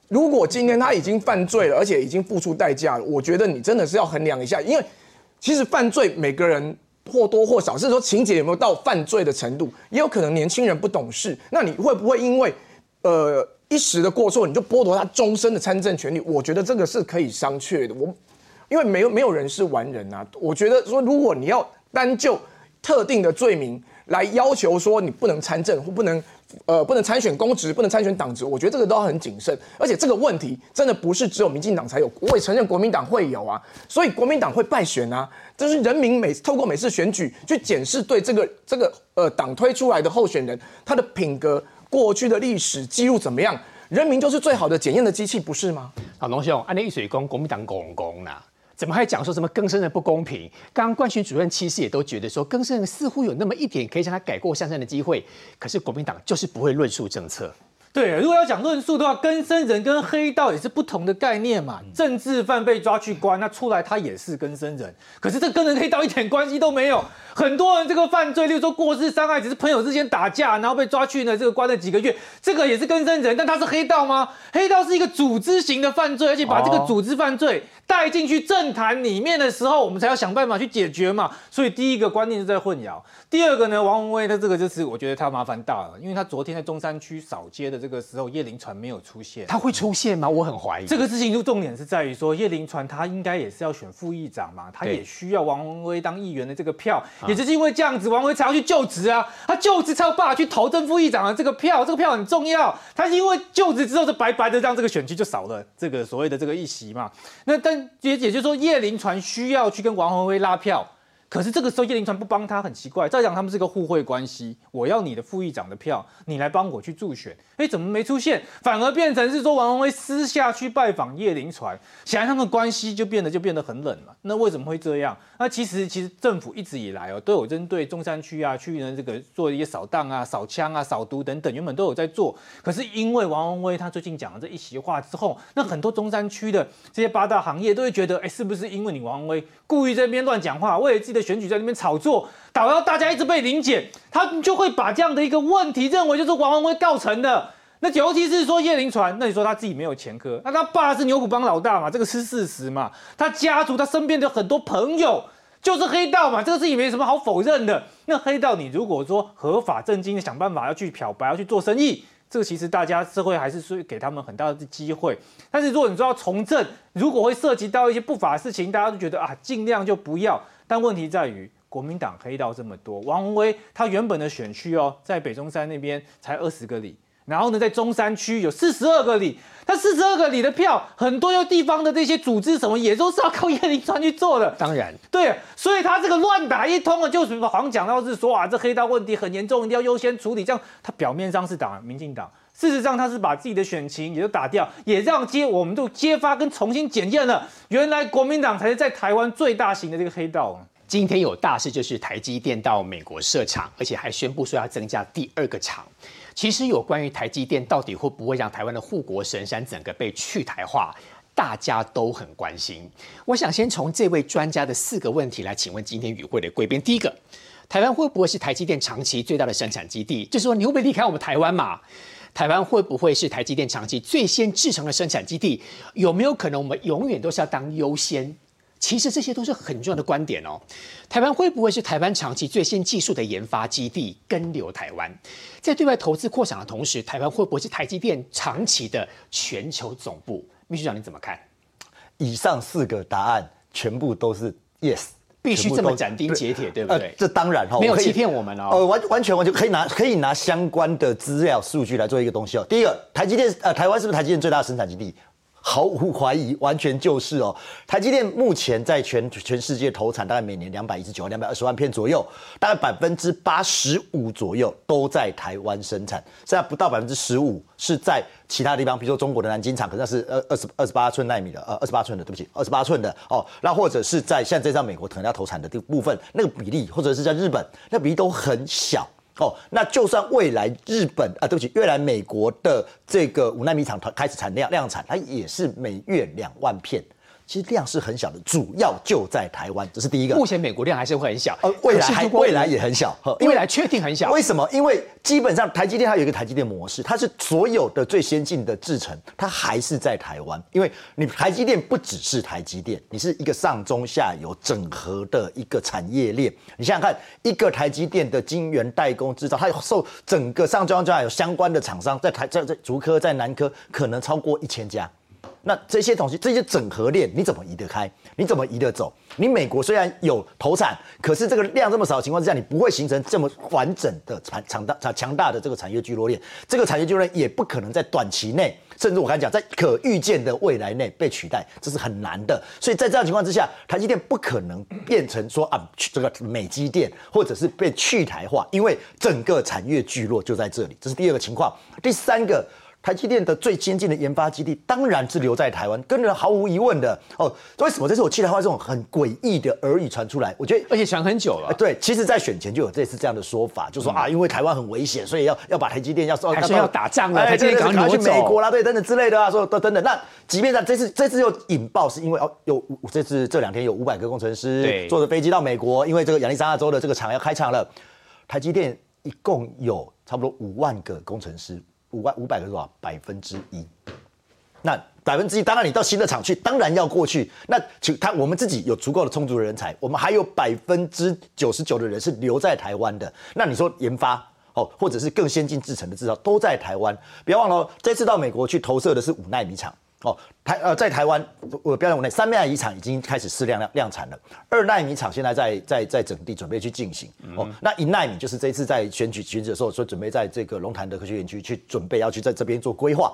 如果今天他已经犯罪了，而且已经付出代价了，我觉得你真的是要衡量一下，因为其实犯罪每个人或多或少是说情节有没有到犯罪的程度，也有可能年轻人不懂事，那你会不会因为呃一时的过错你就剥夺他终身的参政权利？我觉得这个是可以商榷的。我因为没有没有人是完人啊，我觉得说如果你要单就特定的罪名来要求说你不能参政或不能呃不能参选公职、不能参选党职，我觉得这个都要很谨慎。而且这个问题真的不是只有民进党才有，我也承认国民党会有啊，所以国民党会败选啊，就是人民每透过每次选举去检视对这个这个呃党推出来的候选人他的品格、过去的历史记录怎么样，人民就是最好的检验的机器，不是吗？好，龙兄，按你一水公国民党公公啊，怎么还讲说什么更生人不公平？刚刚冠群主任其实也都觉得说，更生人似乎有那么一点可以让他改过向善的机会，可是国民党就是不会论述政策。对，如果要讲论述的话，跟生人跟黑道也是不同的概念嘛。政治犯被抓去关，那出来他也是跟生人，可是这跟人黑道一点关系都没有。很多人这个犯罪，例如说过失伤害，只是朋友之间打架，然后被抓去呢，这个关了几个月，这个也是跟生人，但他是黑道吗？黑道是一个组织型的犯罪，而且把这个组织犯罪带进去政坛里面的时候，我们才要想办法去解决嘛。所以第一个观念是在混淆，第二个呢，王文威他这个就是我觉得他麻烦大了，因为他昨天在中山区扫街的这个时候，叶林传没有出现。他会出现吗？我很怀疑。这个事情就重点是在于说，叶林传他应该也是要选副议长嘛，他也需要王文威当议员的这个票，也就是因为这样子，王文威才要去就职啊，他就职才有办法去投正副议长的这个票，这个票很重要。他因为就职之后，就白白的让这个选区就少了这个所谓的这个一席嘛。那但也也就是说，叶林传需要去跟王宏辉拉票。可是这个时候叶林川不帮他很奇怪，再讲他们是个互惠关系，我要你的副议长的票，你来帮我去助选，哎，怎么没出现？反而变成是说王文威私下去拜访叶林川，显然他们关系就变得就变得很冷了。那为什么会这样？那其实其实政府一直以来哦都有针对中山区啊去呢这个做一些扫荡啊、扫枪啊、扫毒等等，原本都有在做。可是因为王文威他最近讲了这一席话之后，那很多中山区的这些八大行业都会觉得，哎，是不是因为你王文威故意在那边乱讲话，为了自己的选举在那边炒作，导到大家一直被临检，他就会把这样的一个问题认为就是王文威造成的。那尤其是说叶林传，那你说他自己没有前科，那他爸是牛虎帮老大嘛，这个是事实嘛。他家族他身边的很多朋友就是黑道嘛，这个事情没什么好否认的。那黑道你如果说合法正经的想办法要去漂白，要去做生意，这个其实大家社会还是会给他们很大的机会。但是如果你说要从政，如果会涉及到一些不法的事情，大家都觉得啊，尽量就不要。但问题在于。国民党黑道这么多，王文威他原本的选区哦，在北中山那边才二十个里，然后呢，在中山区有四十二个里，他四十二个里的票，很多有地方的这些组织什么，也都是要靠叶林川去做的。当然，对，所以他这个乱打一通啊，就是好像讲到是说啊，这黑道问题很严重，一定要优先处理。这样，他表面上是党民进党，事实上他是把自己的选情也就打掉，也让揭我们都揭发跟重新检验了，原来国民党才是在台湾最大型的这个黑道。今天有大事，就是台积电到美国设厂，而且还宣布说要增加第二个厂。其实有关于台积电到底会不会让台湾的护国神山整个被去台化，大家都很关心。我想先从这位专家的四个问题来请问今天与会的贵宾。第一个，台湾会不会是台积电长期最大的生产基地？就是说你会不会离开我们台湾嘛？台湾会不会是台积电长期最先制成的生产基地？有没有可能我们永远都是要当优先？其实这些都是很重要的观点哦。台湾会不会是台湾长期最新技术的研发基地，根留台湾？在对外投资扩展的同时，台湾会不会是台积电长期的全球总部？秘书长你怎么看？以上四个答案全部都是 yes，必须这么斩钉截铁，对不对？这当然哈，没有欺骗我们哦。呃，完完全完全可以拿可以拿相关的资料数据来做一个东西哦。第一个，台积电呃，台湾是不是台积电最大的生产基地？毫无怀疑，完全就是哦。台积电目前在全全世界投产大概每年两百一十九万、两百二十万片左右，大概百分之八十五左右都在台湾生产，现在不到百分之十五是在其他地方，比如说中国的南京厂，可能是二二十二十八寸纳米的，呃，二十八寸的，对不起，二十八寸的哦。那或者是在现在在美国可能要投产的这个部分，那个比例，或者是在日本，那比例都很小。哦，那就算未来日本啊，对不起，未来美国的这个五纳米厂开始产量量产，它也是每月两万片，其实量是很小的，主要就在台湾，这是第一个。目前美国量还是会很小，呃，未来未来也很小，未来确定很小。为什么？因为基本上台积电它有一个台积电模式，它是所有的最先进的制程，它还是在台湾。因为你台积电不只是台积电，你是一个上中下游整合的一个产业链。你想想看，一个台积电的晶圆代工制造，它有受整个上中下游相关的厂商，在台在在竹科在南科可能超过一千家。那这些东西，这些整合链，你怎么移得开？你怎么移得走？你美国虽然有投产，可是这个量这么少的情况之下，你不会形成这么完整的产强大强强大的这个产业聚落链。这个产业聚落链也不可能在短期内，甚至我刚才讲，在可预见的未来内被取代，这是很难的。所以在这样情况之下，台积电不可能变成说啊，这个美积电，或者是被去台化，因为整个产业聚落就在这里。这是第二个情况。第三个。台积电的最先进的研发基地当然是留在台湾，跟人毫无疑问的哦。为什么这次我去台湾这种很诡异的耳语传出来？我觉得而且想很久了。对，其实，在选前就有这次这样的说法，就说啊，因为台湾很危险，所以要要把台积电要收，还是要打仗了，台积电赶快去挪走美国啦，对，等等之类的啊，说等等。那即便在这次这次又引爆，是因为哦有这次这两天有五百个工程师坐着飞机到美国，因为这个亚利桑那州的这个厂要开厂了。台积电一共有差不多五万个工程师，五万五百个多少？百分之一。那百分之一，当然你到新的厂去，当然要过去。那其他我们自己有足够的充足的人才，我们还有百分之九十九的人是留在台湾的。那你说研发哦，或者是更先进制程的制造都在台湾。不要忘了，这次到美国去投射的是五纳米厂。哦，台呃，在台湾，我不要讲五纳米，三纳米厂已经开始试量量量产了，二纳米厂现在在在在整地准备去进行。哦，那一纳米就是这一次在选举选举的时候说准备在这个龙潭的科学园区去准备要去在这边做规划。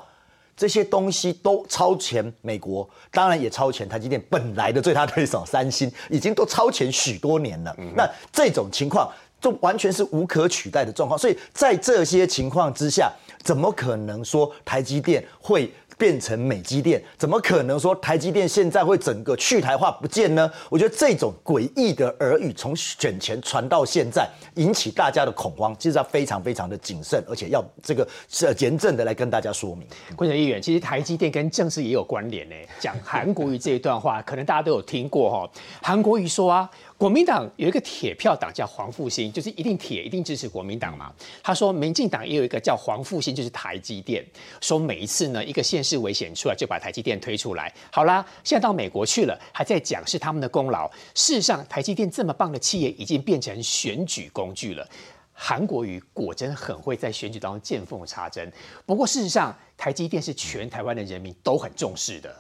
这些东西都超前美国，当然也超前台积电本来的最大对手三星，已经都超前许多年了。那这种情况，就完全是无可取代的状况。所以在这些情况之下，怎么可能说台积电会变成美积电？怎么可能说台积电现在会整个去台化不见呢？我觉得这种诡异的耳语从选前传到现在，引起大家的恐慌，其实要非常非常的谨慎，而且要这个是严正的来跟大家说明。观察议员，其实台积电跟政治也有关联呢。讲韩国瑜这一段话，可能大家都有听过哈。韩国瑜说啊，国民党有一个铁票党叫黄复兴，就是一定铁，一定支持国民党嘛。他说，民进党也有一个叫黄复兴，就是台积电。说每一次呢，一个县市危险出来，就把台积电推出来。好啦，现在到美国去了，还在讲是他们的功劳。事实上，台积电这么棒的企业，已经变成选举工具了。韩国瑜果真很会在选举当中见缝插针。不过事实上，台积电是全台湾的人民都很重视的。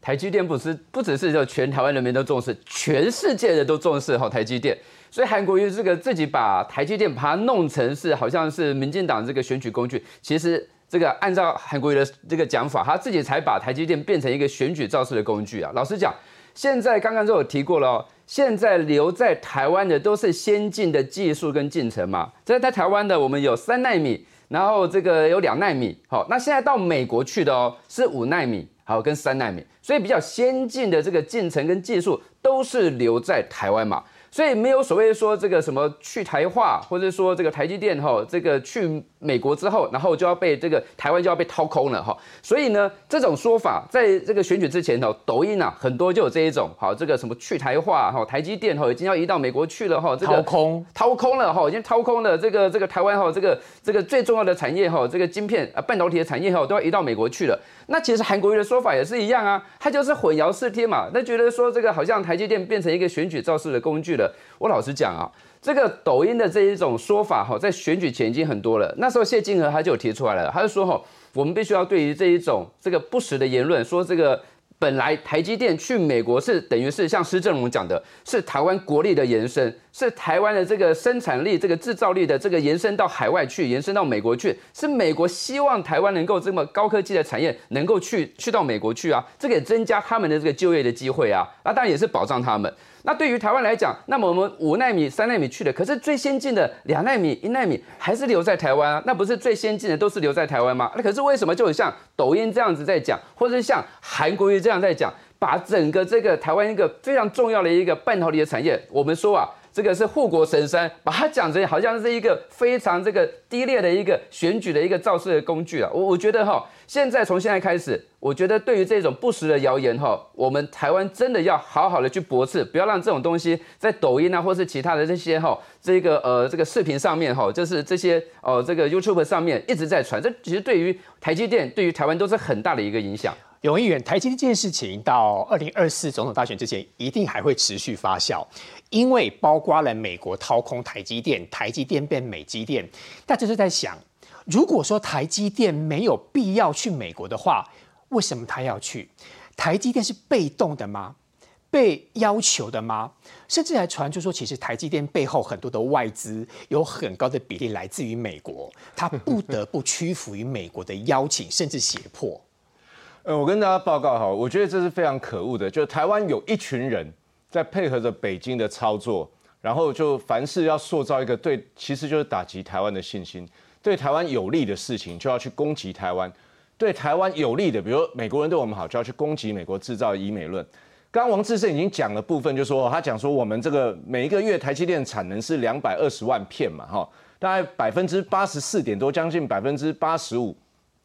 台积电不是不只是就全台湾人民都重视，全世界的都重视哈台积电。所以韩国瑜这个自己把台积电把它弄成是好像是民进党这个选举工具，其实这个按照韩国瑜的这个讲法，他自己才把台积电变成一个选举造势的工具啊。老实讲，现在刚刚就有提过了哦，现在留在台湾的都是先进的技术跟进程嘛。在在台湾的我们有三纳米，然后这个有两纳米，好，那现在到美国去的哦是五纳米，好跟三纳米，所以比较先进的这个进程跟技术都是留在台湾嘛。所以没有所谓说这个什么去台化，或者说这个台积电哈，这个去美国之后，然后就要被这个台湾就要被掏空了哈。所以呢，这种说法在这个选举之前哦，抖音啊很多就有这一种，好这个什么去台化哈，台积电哈已经要移到美国去了哈，这个掏空掏空了哈，已经掏空了这个这个台湾哈，这个这个最重要的产业哈，这个晶片啊半导体的产业哈都要移到美国去了。那其实韩国瑜的说法也是一样啊，他就是混淆视听嘛，那觉得说这个好像台积电变成一个选举造势的工具我老实讲啊，这个抖音的这一种说法哈，在选举前已经很多了。那时候谢金河他就有提出来了，他就说哈，我们必须要对于这一种这个不实的言论，说这个本来台积电去美国是等于是像施正荣讲的，是台湾国力的延伸，是台湾的这个生产力、这个制造力的这个延伸到海外去，延伸到美国去，是美国希望台湾能够这么高科技的产业能够去去到美国去啊，这个也增加他们的这个就业的机会啊，那当然也是保障他们。那对于台湾来讲，那么我们五纳米、三纳米去的，可是最先进的两纳米、一纳米还是留在台湾啊？那不是最先进的都是留在台湾吗？那可是为什么就有像抖音这样子在讲，或者是像韩国瑜这样在讲，把整个这个台湾一个非常重要的一个半导体的产业，我们说啊，这个是护国神山，把它讲成好像是一个非常这个低劣的一个选举的一个造势的工具啊。我我觉得哈，现在从现在开始，我觉得对于这种不实的谣言哈，我们台湾真的要好好的去驳斥，不要让这种东西在抖音啊或是其他的这些哈这个呃这个视频上面哈，就是这些呃这个 YouTube 上面一直在传，这其实对于台积电对于台湾都是很大的一个影响。永议员，台积电这件事情到二零二四总统大选之前，一定还会持续发酵，因为包括了美国掏空台积电，台积电变美积电。大家就在想，如果说台积电没有必要去美国的话，为什么他要去？台积电是被动的吗？被要求的吗？甚至还传出说，其实台积电背后很多的外资有很高的比例来自于美国，他不得不屈服于美国的邀请，甚至胁迫。呃，我跟大家报告哈，我觉得这是非常可恶的，就台湾有一群人在配合着北京的操作，然后就凡事要塑造一个对，其实就是打击台湾的信心，对台湾有利的事情就要去攻击台湾，对台湾有利的，比如美国人对我们好，就要去攻击美国制造以美论。刚刚王志胜已经讲了部分，就说他讲说我们这个每一个月台积电产能是两百二十万片嘛，哈，大概百分之八十四点多，将近百分之八十五。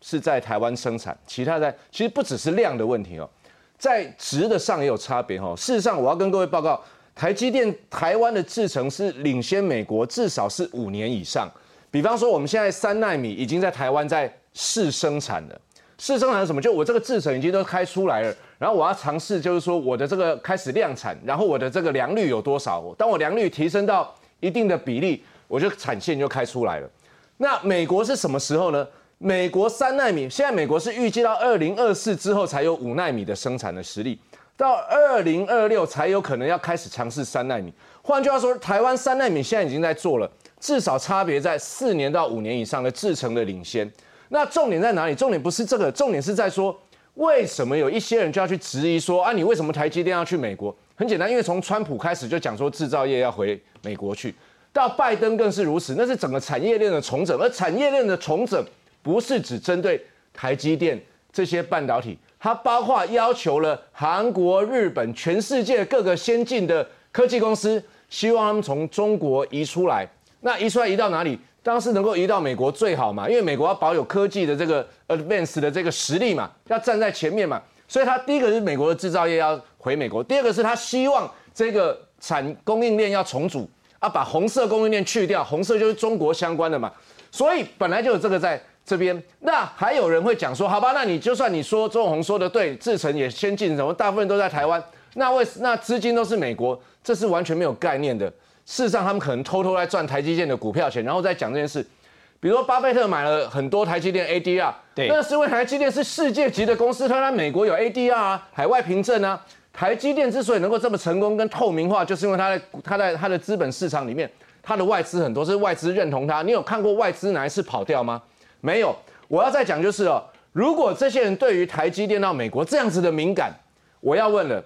是在台湾生产，其他在其实不只是量的问题哦，在值的上也有差别哦。事实上，我要跟各位报告，台积电台湾的制程是领先美国至少是五年以上。比方说，我们现在三纳米已经在台湾在试生产了，试生产什么？就我这个制程已经都开出来了，然后我要尝试，就是说我的这个开始量产，然后我的这个良率有多少？当我良率提升到一定的比例，我就产线就开出来了。那美国是什么时候呢？美国三纳米，现在美国是预计到二零二四之后才有五纳米的生产的实力，到二零二六才有可能要开始尝试三纳米。换句话说，台湾三纳米现在已经在做了，至少差别在四年到五年以上的制程的领先。那重点在哪里？重点不是这个，重点是在说为什么有一些人就要去质疑说啊，你为什么台积电要去美国？很简单，因为从川普开始就讲说制造业要回美国去，到拜登更是如此，那是整个产业链的重整，而产业链的重整。不是只针对台积电这些半导体，它包括要求了韩国、日本、全世界各个先进的科技公司，希望他们从中国移出来。那移出来移到哪里？当然是能够移到美国最好嘛，因为美国要保有科技的这个 advance 的这个实力嘛，要站在前面嘛。所以它第一个是美国的制造业要回美国，第二个是他希望这个产供应链要重组啊，把红色供应链去掉，红色就是中国相关的嘛。所以本来就有这个在。这边那还有人会讲说，好吧，那你就算你说周永红说的对，制程也先进，什么大部分都在台湾，那为那资金都是美国，这是完全没有概念的。事实上，他们可能偷偷在赚台积电的股票钱，然后再讲这件事。比如说，巴菲特买了很多台积电 ADR，对，那是因为台积电是世界级的公司，它在美国有 ADR 啊，海外凭证啊。台积电之所以能够这么成功跟透明化，就是因为它在它在它的资本市场里面，它的外资很多是外资认同它。你有看过外资哪一次跑掉吗？没有，我要再讲就是哦，如果这些人对于台积电到美国这样子的敏感，我要问了，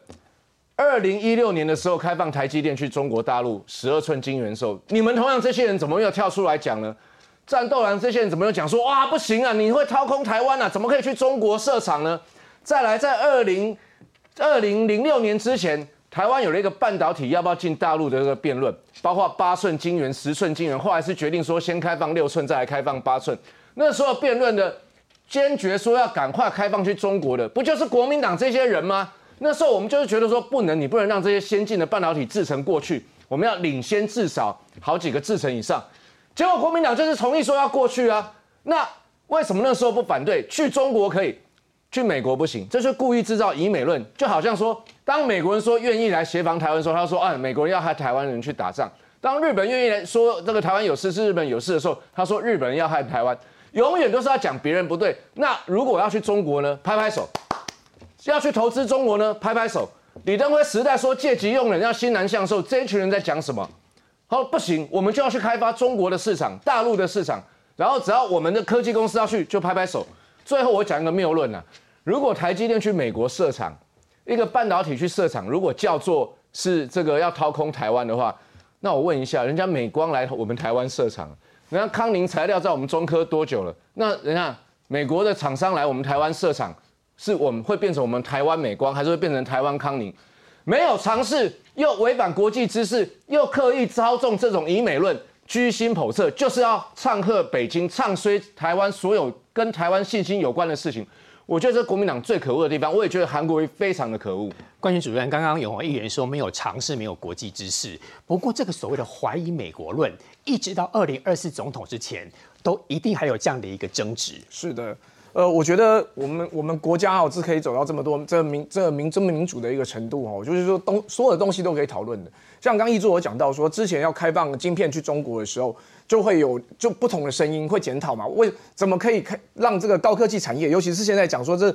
二零一六年的时候开放台积电去中国大陆十二寸晶圆的时候，你们同样这些人怎么没有跳出来讲呢？战斗蓝这些人怎么又讲说哇不行啊，你会掏空台湾啊，怎么可以去中国设厂呢？再来，在二零二零零六年之前，台湾有了一个半导体要不要进大陆的这个辩论，包括八寸晶圆、十寸晶圆，后来是决定说先开放六寸，再来开放八寸。那时候辩论的坚决说要赶快开放去中国的，不就是国民党这些人吗？那时候我们就是觉得说不能，你不能让这些先进的半导体制成过去，我们要领先至少好几个制成以上。结果国民党就是同意说要过去啊。那为什么那时候不反对？去中国可以，去美国不行，这是故意制造以美论，就好像说，当美国人说愿意来协防台湾的时候，他说啊，美国人要害台湾人去打仗；当日本愿意来说这个台湾有事是日本有事的时候，他说日本人要害台湾。永远都是要讲别人不对。那如果要去中国呢？拍拍手。要去投资中国呢？拍拍手。李登辉时代说借机用人，要新南向受，这一群人在讲什么？好，不行，我们就要去开发中国的市场、大陆的市场。然后只要我们的科技公司要去，就拍拍手。最后我讲一个谬论啊，如果台积电去美国设厂，一个半导体去设厂，如果叫做是这个要掏空台湾的话，那我问一下，人家美光来我们台湾设厂？人家康宁材料在我们中科多久了？那人家美国的厂商来我们台湾设厂，是我们会变成我们台湾美光，还是会变成台湾康宁？没有尝试又违反国际知识，又刻意操纵这种以美论，居心叵测，就是要唱和北京，唱衰台湾所有跟台湾信心有关的事情。我觉得这是国民党最可恶的地方，我也觉得韩国瑜非常的可恶。冠军主任，刚刚有黄议员说没有尝试，没有国际知识。不过这个所谓的怀疑美国论，一直到二零二四总统之前，都一定还有这样的一个争执。是的，呃，我觉得我们我们国家哦是可以走到这么多这民这民这么民主的一个程度哦，就是说东所有的东西都可以讨论的。像刚毅柱我讲到说，之前要开放晶片去中国的时候，就会有就不同的声音会检讨嘛，为怎么可以开让这个高科技产业，尤其是现在讲说这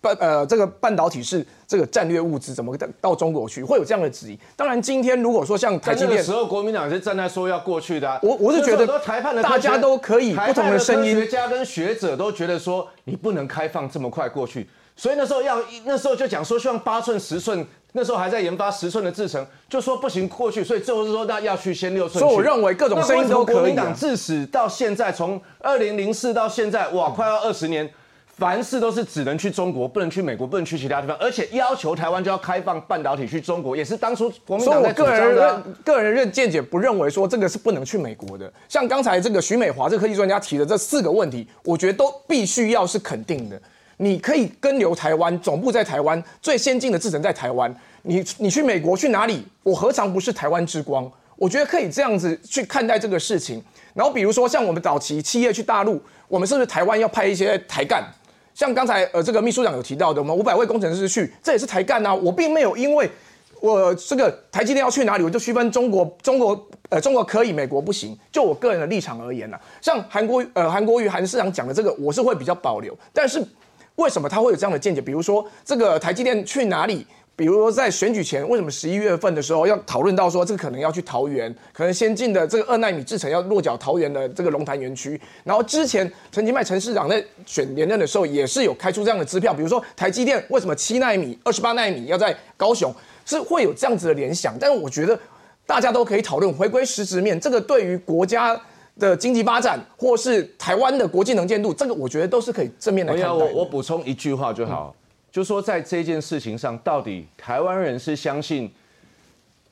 半呃这个半导体是这个战略物资，怎么到到中国去，会有这样的质疑。当然，今天如果说像台积电那个时，候，国民党是站在说要过去的、啊。我我是觉得那时候很多台判的大家都可以不同的声音科学家跟学者都觉得说你不能开放这么快过去，所以那时候要那时候就讲说希望八寸十寸，那时候还在研发十寸的制程，就说不行过去，所以最后是说那要去先六寸。所以我认为各种声音都国民党自始到现在，从二零零四到现在，哇，快要二十年。凡事都是只能去中国，不能去美国，不能去其他地方，而且要求台湾就要开放半导体去中国，也是当初国民党在主我个人张的个人认见解不认为说这个是不能去美国的。像刚才这个徐美华这个科技专家提的这四个问题，我觉得都必须要是肯定的。你可以跟留台湾，总部在台湾，最先进的制程在台湾。你你去美国去哪里？我何尝不是台湾之光？我觉得可以这样子去看待这个事情。然后比如说像我们早期企业去大陆，我们是不是台湾要派一些台干？像刚才呃这个秘书长有提到的，我们五百位工程师去，这也是台干啊。我并没有因为我这个台积电要去哪里，我就区分中国中国呃中国可以，美国不行。就我个人的立场而言呢、像韩国呃韩国瑜韩市长讲的这个，我是会比较保留。但是为什么他会有这样的见解？比如说这个台积电去哪里？比如说在选举前，为什么十一月份的时候要讨论到说这个可能要去桃园，可能先进的这个二纳米制程要落脚桃园的这个龙潭园区。然后之前陈其迈陈市长在选连任的时候，也是有开出这样的支票，比如说台积电为什么七纳米、二十八纳米要在高雄，是会有这样子的联想。但是我觉得大家都可以讨论，回归实质面，这个对于国家。的经济发展，或是台湾的国际能见度，这个我觉得都是可以正面来看待。我我补充一句话就好，就说在这件事情上，到底台湾人是相信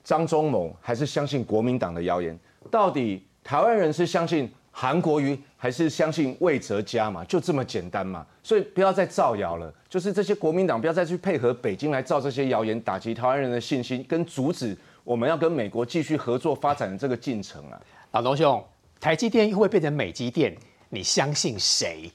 张忠谋，还是相信国民党的谣言？到底台湾人是相信韩国瑜，还是相信魏哲家嘛？就这么简单嘛？所以不要再造谣了，就是这些国民党不要再去配合北京来造这些谣言，打击台湾人的信心，跟阻止我们要跟美国继续合作发展的这个进程啊！老东兄，台积电会不会变成美积电？你相信谁？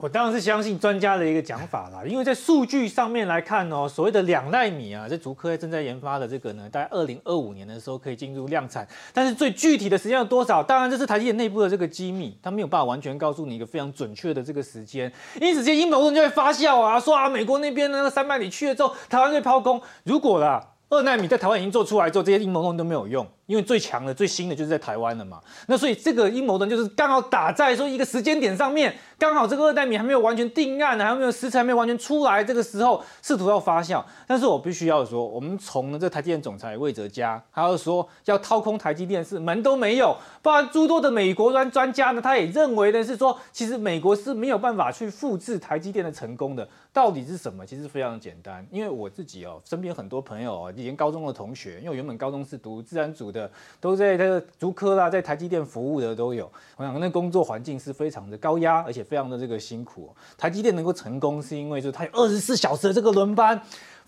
我当然是相信专家的一个讲法啦，因为在数据上面来看哦，所谓的两纳米啊，这竹科正在研发的这个呢，大概二零二五年的时候可以进入量产，但是最具体的时间有多少？当然这是台积电内部的这个机密，它没有办法完全告诉你一个非常准确的这个时间，因此这些阴谋论就会发酵啊，说啊美国那边那个三百里去了之后，台湾会抛空，如果啦。二纳米在台湾已经做出来之后，这些阴谋论都没有用，因为最强的、最新的就是在台湾了嘛。那所以这个阴谋论就是刚好打在说一个时间点上面，刚好这个二代米还没有完全定案呢，还没有食材没有完全出来，这个时候试图要发酵。但是我必须要说，我们从这台积电总裁魏哲嘉，还有说要掏空台积电是门都没有，不然诸多的美国专专家呢，他也认为呢是说，其实美国是没有办法去复制台积电的成功的。到底是什么？其实非常简单，因为我自己哦，身边很多朋友哦，以前高中的同学，因为原本高中是读自然组的，都在这个竹科啦，在台积电服务的都有。我想那工作环境是非常的高压，而且非常的这个辛苦、台积电能够成功，是因为就是它有二十四小时的这个轮班。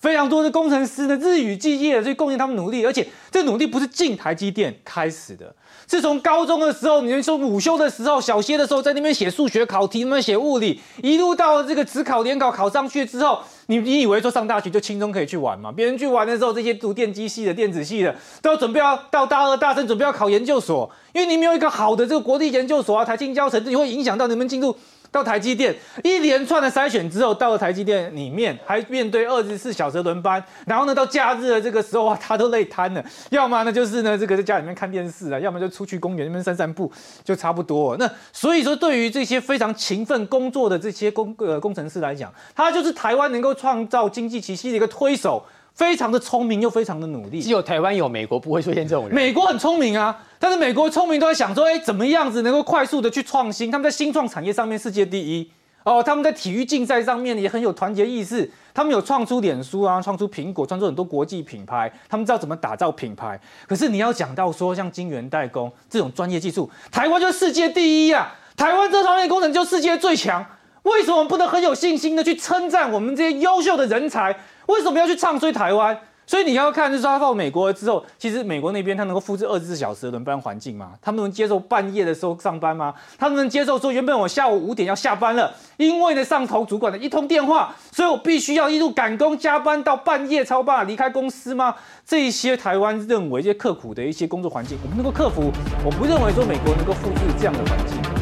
非常多的工程师呢，日以继夜的去贡献他们努力，而且这努力不是进台积电开始的，是从高中的时候，你们说午休的时候、小歇的时候，在那边写数学考题，那边写物理，一路到了这个职考、联考考上去之后，你你以为说上大学就轻松可以去玩嘛？别人去玩的时候，这些读电机系的、电子系的，都要准备要到大二、大三，准备要考研究所，因为你没有一个好的这个国立研究所啊，台青交成绩会影响到你们进入。到台积电一连串的筛选之后，到了台积电里面，还面对二十四小时轮班，然后呢，到假日的这个时候啊，他都累瘫了。要么呢，就是呢，这个在家里面看电视啊，要么就出去公园那边散散步，就差不多。那所以说，对于这些非常勤奋工作的这些工呃工程师来讲，他就是台湾能够创造经济奇迹的一个推手。非常的聪明又非常的努力，只有台湾有，美国不会出现这种人。美国很聪明啊，但是美国聪明都在想说，哎，怎么样子能够快速的去创新？他们在新创产业上面世界第一哦，他们在体育竞赛上面也很有团结意识。他们有创出脸书啊，创出苹果，创出很多国际品牌，他们知道怎么打造品牌。可是你要讲到说像晶圆代工这种专业技术，台湾就是世界第一啊！台湾这方面工程就世界最强，为什么不能很有信心的去称赞我们这些优秀的人才？为什么要去唱衰台湾？所以你要看，就是他到美国之后，其实美国那边他能够复制二十四小时的轮班环境吗？他们能接受半夜的时候上班吗？他们能接受说原本我下午五点要下班了，因为呢上头主管的一通电话，所以我必须要一路赶工加班到半夜超霸离开公司吗？这些台湾认为这些刻苦的一些工作环境，我们能够克服？我不认为说美国能够复制这样的环境。